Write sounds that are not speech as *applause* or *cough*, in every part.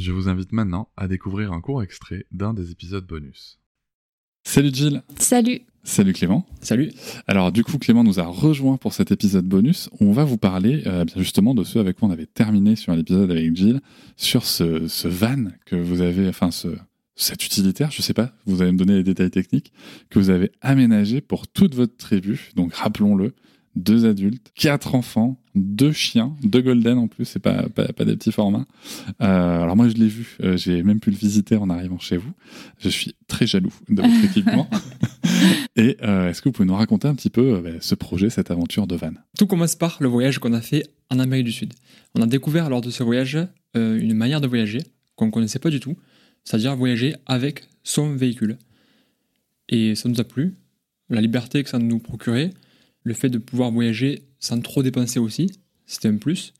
Je vous invite maintenant à découvrir un court extrait d'un des épisodes bonus. Salut Jill Salut Salut Clément. Salut. Alors du coup Clément nous a rejoint pour cet épisode bonus. On va vous parler euh, bien justement de ce avec quoi on avait terminé sur l'épisode avec Jill, sur ce, ce van que vous avez, enfin ce, cet utilitaire, je sais pas, vous allez me donner les détails techniques, que vous avez aménagé pour toute votre tribu. Donc rappelons-le, deux adultes, quatre enfants, deux chiens, deux golden en plus, c'est pas, pas, pas, des petits formats. Euh, alors moi je l'ai vu, euh, j'ai même pu le visiter en arrivant chez vous. Je suis très jaloux de votre *laughs* équipement. Et euh, est-ce que vous pouvez nous raconter un petit peu euh, ce projet, cette aventure de van Tout commence par le voyage qu'on a fait en Amérique du Sud. On a découvert lors de ce voyage euh, une manière de voyager qu'on ne connaissait pas du tout, c'est-à-dire voyager avec son véhicule. Et ça nous a plu, la liberté que ça nous procurait, le fait de pouvoir voyager sans trop dépenser aussi, c'était un plus.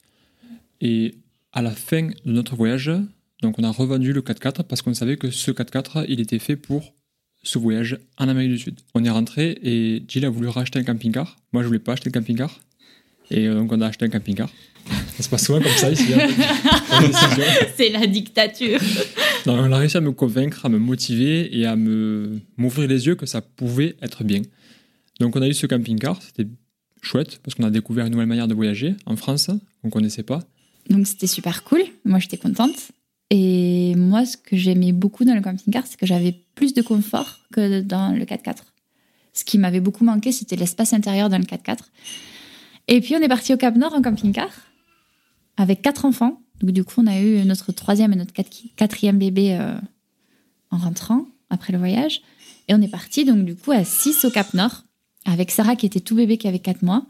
Et à la fin de notre voyage, donc on a revendu le 4x4 parce qu'on savait que ce 4x4, il était fait pour ce voyage en Amérique du Sud. On est rentré et Jill a voulu racheter un camping-car. Moi, je voulais pas acheter un camping-car. Et donc, on a acheté un camping-car. *laughs* Ça se passe souvent comme ça ici. *laughs* C'est la dictature. Non, on a réussi à me convaincre, à me motiver et à me m'ouvrir les yeux que ça pouvait être bien. Donc, on a eu ce camping-car. C'était chouette parce qu'on a découvert une nouvelle manière de voyager en France qu'on connaissait pas. Donc, c'était super cool. Moi, j'étais contente. Et moi, ce que j'aimais beaucoup dans le camping-car, c'est que j'avais plus de confort que dans le 4x4. Ce qui m'avait beaucoup manqué, c'était l'espace intérieur dans le 4x4. Et puis, on est parti au Cap Nord en camping-car avec quatre enfants. Donc, du coup, on a eu notre troisième et notre quatrième bébé euh, en rentrant après le voyage. Et on est parti, donc, du coup, à 6 au Cap Nord avec Sarah qui était tout bébé, qui avait 4 mois.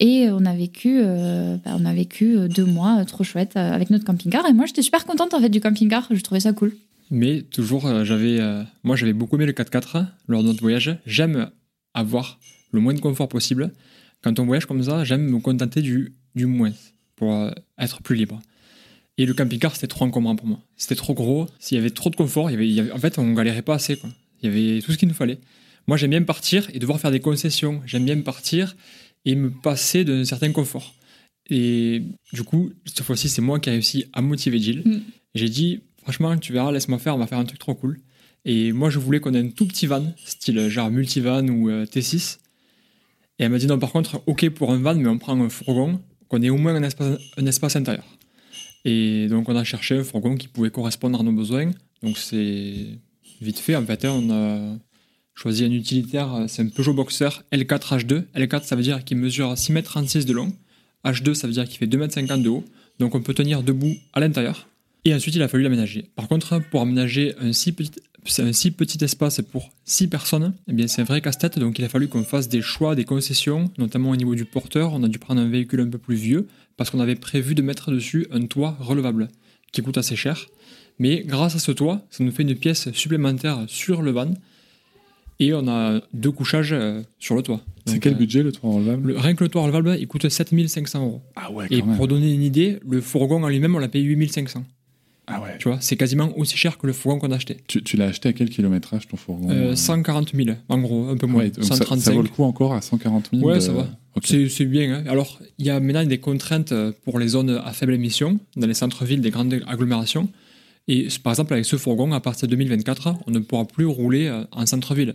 Et on a vécu, euh, bah, on a vécu euh, deux mois euh, trop chouettes euh, avec notre camping-car. Et moi, j'étais super contente en fait du camping-car. Je trouvais ça cool. Mais toujours, j'avais, moi, j'avais beaucoup aimé le 4x4 lors de notre voyage. J'aime avoir le moins de confort possible. Quand on voyage comme ça, j'aime me contenter du, du moins pour être plus libre. Et le camping-car, c'était trop encombrant pour moi. C'était trop gros. S'il y avait trop de confort, il y avait- en fait, on galérait pas assez. Quoi. Il y avait tout ce qu'il nous fallait. Moi, j'aime bien partir et devoir faire des concessions. J'aime bien partir et me passer d'un certain confort. Et du coup, cette fois-ci, c'est moi qui ai réussi à motiver Jill. Mm. J'ai dit, franchement, tu verras, laisse-moi faire, on va faire un truc trop cool. Et moi, je voulais qu'on ait un tout petit van, style genre multivan ou euh, T6. Et elle m'a dit, non, par contre, ok pour un van, mais on prend un fourgon, qu'on ait au moins un espace, un espace intérieur. Et donc, on a cherché un fourgon qui pouvait correspondre à nos besoins. Donc, c'est vite fait, en fait. hein, on a choisi un utilitaire, euh, c'est un Peugeot Boxer L4 H2. L4, ça veut dire qu'il mesure 6,36 m de long. H2, ça veut dire qu'il fait 2,50 m de haut. Donc, on peut tenir debout à l'intérieur. Et ensuite, il a fallu l'aménager. Par contre, pour aménager un si petit, c'est un si petit espace pour 6 personnes, eh bien, c'est un vrai casse-tête. Donc, il a fallu qu'on fasse des choix, des concessions, notamment au niveau du porteur. On a dû prendre un véhicule un peu plus vieux parce qu'on avait prévu de mettre dessus un toit relevable qui coûte assez cher. Mais grâce à ce toit, ça nous fait une pièce supplémentaire sur le van et on a deux couchages euh, sur le toit. C'est quel euh, budget le toit relevable le- Rien que le toit relevable, il coûte 7500 euros. Ah ouais, Et même. pour donner une idée, le fourgon en lui-même, on l'a payé 8500. Ah ouais. Tu vois, c'est quasiment aussi cher que le fourgon qu'on a acheté. Tu, tu l'as acheté à quel kilométrage ton fourgon Euh, euh 140 000, en gros, un peu moins. Ouais, donc ça, 135. ça vaut le coup encore à 140 000 Ouais, de- ça va. Ok. C'est bien. hein. Alors, il y a maintenant des contraintes euh, pour les zones à faible émission, dans les centres-villes des grandes agglomérations. Et par exemple, avec ce fourgon, à partir de 2024, on ne pourra plus rouler en centre-ville.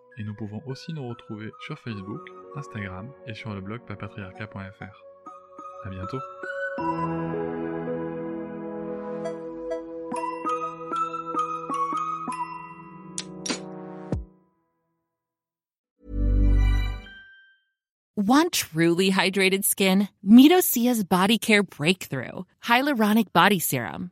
et nous pouvons aussi nous retrouver sur Facebook, Instagram et sur le blog papatriarca.fr. À bientôt. Want truly hydrated skin? Meet Osea's Body Care Breakthrough Hyaluronic Body Serum.